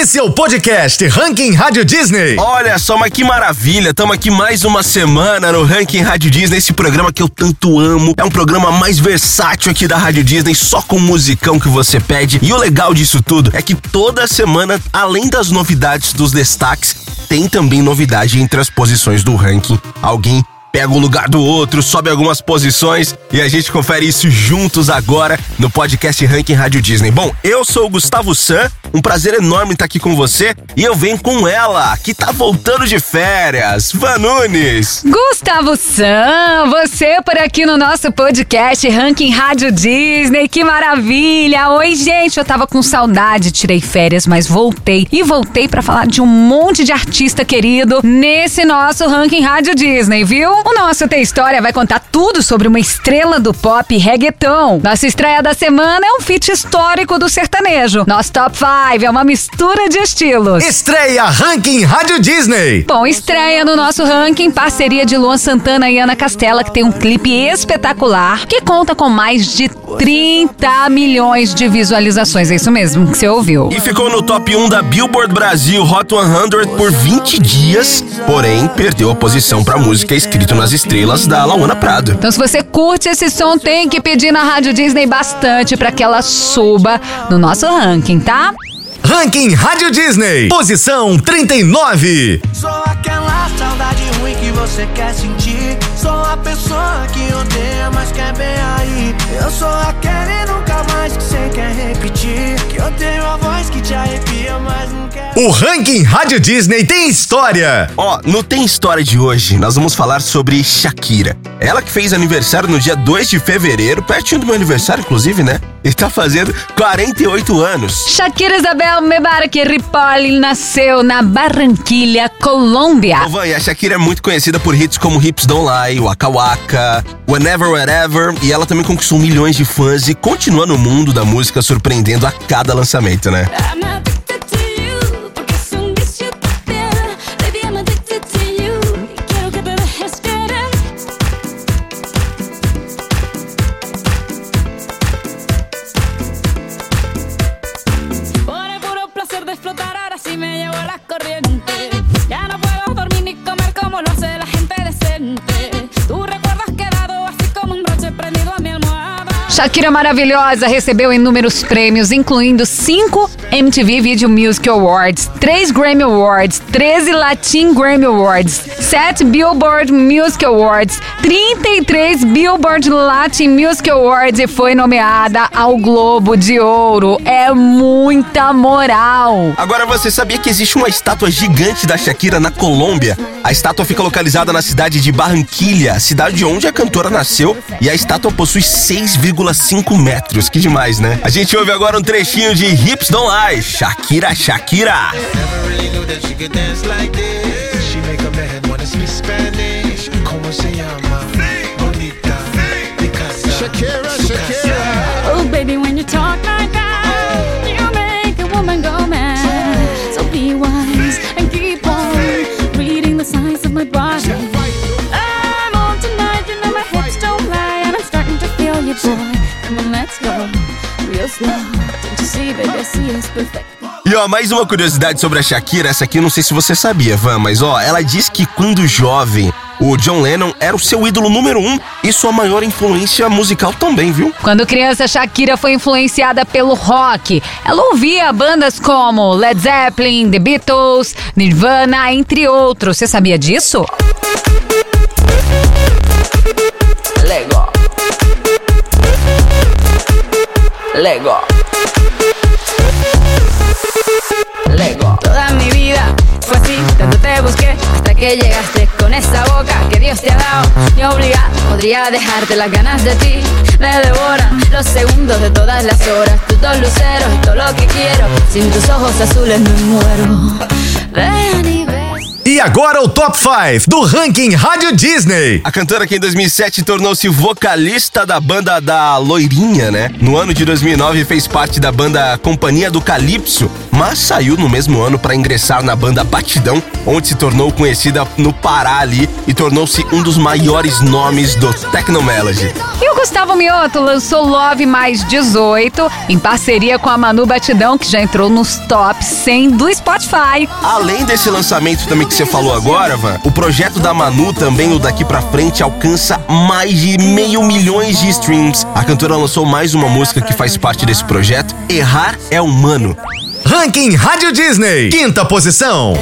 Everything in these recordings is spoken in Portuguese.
Esse é o podcast Ranking Rádio Disney. Olha só, mas que maravilha! Estamos aqui mais uma semana no Ranking Rádio Disney, esse programa que eu tanto amo. É um programa mais versátil aqui da Rádio Disney, só com musicão que você pede. E o legal disso tudo é que toda semana, além das novidades dos destaques, tem também novidade entre as posições do ranking. Alguém pega o lugar do outro, sobe algumas posições e a gente confere isso juntos agora no podcast Ranking Rádio Disney. Bom, eu sou o Gustavo San, um prazer enorme estar aqui com você e eu venho com ela, que tá voltando de férias, Van Nunes. Gustavo San, você por aqui no nosso podcast Ranking Rádio Disney, que maravilha! Oi, gente, eu tava com saudade, tirei férias, mas voltei e voltei para falar de um monte de artista querido nesse nosso Ranking Rádio Disney, viu? O nosso Tem História vai contar tudo sobre uma estrela do pop reggaeton. Nossa estreia da semana é um feat histórico do sertanejo. Nosso Top 5 é uma mistura de estilos. Estreia Ranking Rádio Disney. Bom, estreia no nosso ranking parceria de Luan Santana e Ana Castela, que tem um clipe espetacular que conta com mais de 30 milhões de visualizações. É isso mesmo que você ouviu. E ficou no top 1 da Billboard Brasil Hot 100 por 20 dias, porém perdeu a posição para música escrito nas estrelas da Lauana Prado. Então, se você curte esse som, tem que pedir na Rádio Disney bastante para que ela suba no nosso ranking, tá? Ranking Rádio Disney, posição 39. Sou aquela saudade ruim que você quer sentir. Sou a pessoa que odeia, mas quer bem aí. Eu sou aquele nunca mais que você quer repetir. Que eu tenho a voz que te arrepia, mas. O Ranking Rádio Disney tem história. Ó, no Tem História de hoje, nós vamos falar sobre Shakira. Ela que fez aniversário no dia 2 de fevereiro, pertinho do meu aniversário, inclusive, né? E tá fazendo 48 anos. Shakira Isabel Mebarak Ripoll nasceu na Barranquilha, Colômbia. Ô, Van, e a Shakira é muito conhecida por hits como Hips Don't Lie, Waka Waka, Whenever, Wherever, e ela também conquistou milhões de fãs e continua no mundo da música surpreendendo a cada lançamento, né? I'm Shakira maravilhosa recebeu inúmeros prêmios, incluindo 5 MTV Video Music Awards, 3 Grammy Awards, 13 Latin Grammy Awards, 7 Billboard Music Awards, 33 Billboard Latin Music Awards e foi nomeada ao Globo de Ouro. É muita moral. Agora você sabia que existe uma estátua gigante da Shakira na Colômbia? A estátua fica localizada na cidade de Barranquilha, cidade onde a cantora nasceu, e a estátua possui 6,5 metros. Que demais, né? A gente ouve agora um trechinho de Hips Don't Lie, Shakira Shakira. Never really knew that she could dance like this. She make a man wanna speak Spanish. Como se llama? Bonita. Picasa. Shakira, Shakira. Oh, baby, when you talk like that, you make a woman go mad. So be wise and keep on reading the signs of my body. I'm on tonight, you know my hips don't lie, and I'm starting to feel you, boy. E ó, mais uma curiosidade sobre a Shakira, essa aqui eu não sei se você sabia, Van, mas ó, ela diz que quando jovem, o John Lennon era o seu ídolo número um e sua maior influência musical também, viu? Quando criança, Shakira foi influenciada pelo rock. Ela ouvia bandas como Led Zeppelin, The Beatles, Nirvana, entre outros. Você sabia disso? Lego. Lego. Toda mi vida fue así, tanto te busqué hasta que llegaste con esa boca que Dios te ha dado. Ni obligado, podría dejarte las ganas de ti. Me devoran los segundos de todas las horas. Tus dos luceros todo lo que quiero. Sin tus ojos azules me muero. Ven y ves. E agora o Top 5 do ranking Rádio Disney. A cantora que em 2007 tornou-se vocalista da banda da Loirinha, né? No ano de 2009 fez parte da banda Companhia do Calypso, mas saiu no mesmo ano para ingressar na banda Batidão, onde se tornou conhecida no Pará ali e tornou-se um dos maiores nomes do Technomelody. E o Gustavo Mioto lançou Love Mais 18 em parceria com a Manu Batidão, que já entrou nos top 100 do Spotify. Além desse lançamento também que você falou agora, Van, o projeto da Manu também, o Daqui Pra Frente, alcança mais de meio milhões de streams. A cantora lançou mais uma música que faz parte desse projeto, Errar é Humano. Ranking Rádio Disney. Quinta posição.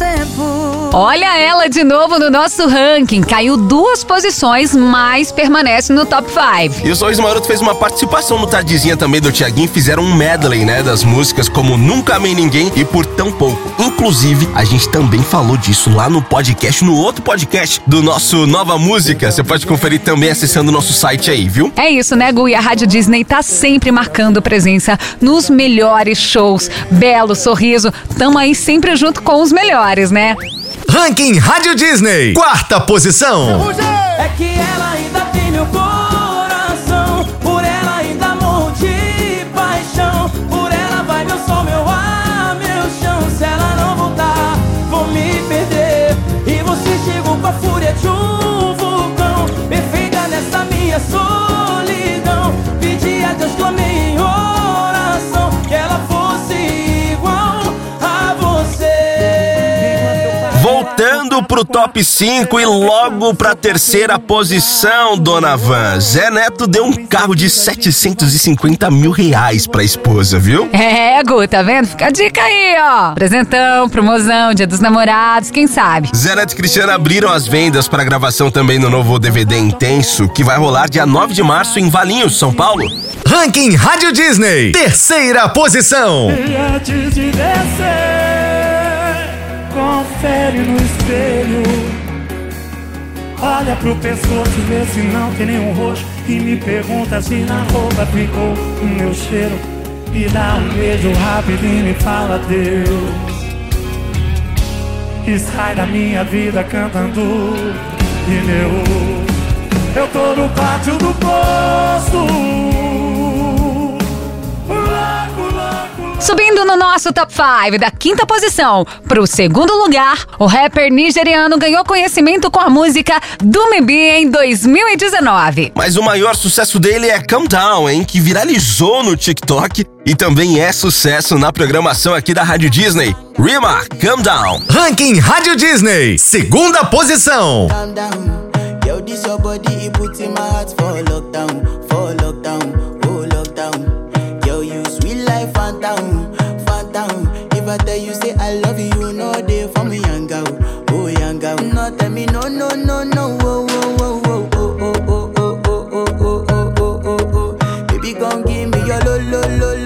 Tempos. Olha ela de novo no nosso ranking. Caiu duas posições, mas permanece no top 5. E o Sorriso Maroto fez uma participação no Tardezinha também do Tiaguinho. Fizeram um medley, né, das músicas como Nunca Amei Ninguém e Por Tão Pouco. Inclusive, a gente também falou disso lá no podcast, no outro podcast do nosso Nova Música. Você pode conferir também acessando o nosso site aí, viu? É isso, né, Gu? E a Rádio Disney tá sempre marcando presença nos melhores shows. Belo, sorriso, tamo aí sempre junto com os melhores, né? Ranking Rádio Disney. Quarta posição. É que ela Voltando pro top 5 e logo pra terceira posição, dona Van. Zé Neto deu um carro de 750 mil reais pra esposa, viu? É, Gu, tá vendo? Fica a dica aí, ó. Presentão, promoção, dia dos namorados, quem sabe? Zé Neto e Cristiano abriram as vendas para gravação também no novo DVD Intenso, que vai rolar dia 9 de março em Valinhos, São Paulo. Ranking Rádio Disney. Terceira posição. E antes de descer, confere no espelho. Olha pro pescoço, vê se não tem nenhum roxo. E me pergunta se na roupa ficou o meu cheiro. E dá um beijo rápido e me fala Deus. E sai da minha vida cantando pneu. Eu tô no pátio do posto. Subindo no nosso top 5 da quinta posição pro segundo lugar, o rapper nigeriano ganhou conhecimento com a música Be em 2019. Mas o maior sucesso dele é Calm Down, hein? Que viralizou no TikTok e também é sucesso na programação aqui da Rádio Disney. Rima, Calm Down. Ranking Rádio Disney. Segunda posição. calm down. Yo, this your body, it puts in my heart for lockdown, for lockdown, gon' give me your lo, lo, lo,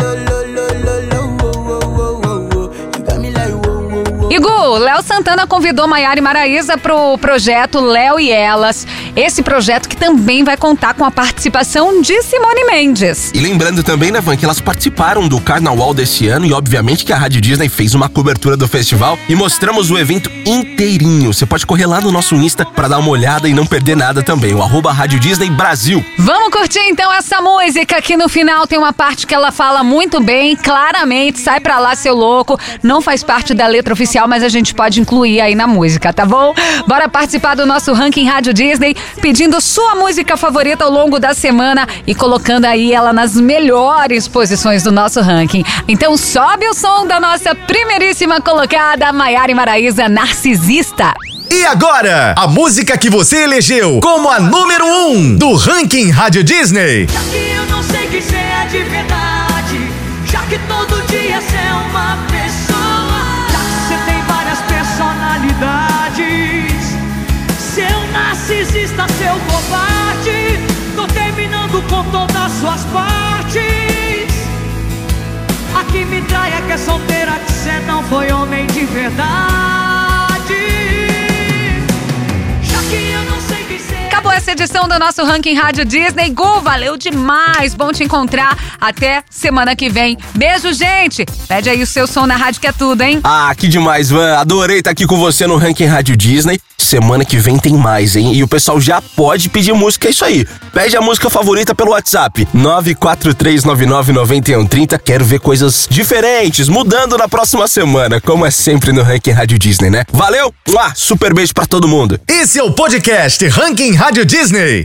whoa, whoa, whoa. E Gu, Léo Santana convidou Maiara e Maraísa pro projeto Léo e Elas. Esse projeto que também vai contar com a participação de Simone Mendes. E lembrando também, né, Van, que elas participaram do Carnaval desse ano e obviamente que a Rádio Disney fez uma cobertura do festival e mostramos o evento inteirinho. Você pode correr lá no nosso Insta pra dar uma olhada e não perder nada também, o arroba Rádio Disney Brasil. Vamos curtir então essa música que no final tem uma parte que ela fala muito bem, claramente, sai pra lá seu louco. Não faz parte da letra oficial, mas a gente pode incluir aí na música, tá bom? Bora participar do nosso ranking Rádio Disney, pedindo sua música favorita ao longo da semana e colocando aí ela nas melhores posições do nosso ranking. Então sobe o som da nossa primeiríssima colocada, Maiara e Maraísa Narcisista. E agora, a música que você elegeu como a número 1 um do Ranking Rádio Disney. que eu não sei que é de verdade. Já que todo dia é uma pessoa, com todas as suas partes. A que me trai é que é solteira, que cê não foi homem de verdade. Essa edição do nosso Ranking Rádio Disney. Gu, valeu demais. Bom te encontrar. Até semana que vem. Beijo, gente. Pede aí o seu som na rádio que é tudo, hein? Ah, que demais, Van. Adorei estar aqui com você no Ranking Rádio Disney. Semana que vem tem mais, hein? E o pessoal já pode pedir música, é isso aí. Pede a música favorita pelo WhatsApp. 943999130. Quero ver coisas diferentes, mudando na próxima semana, como é sempre no Ranking Rádio Disney, né? Valeu! Super beijo pra todo mundo. Esse é o podcast Ranking Rádio Disney.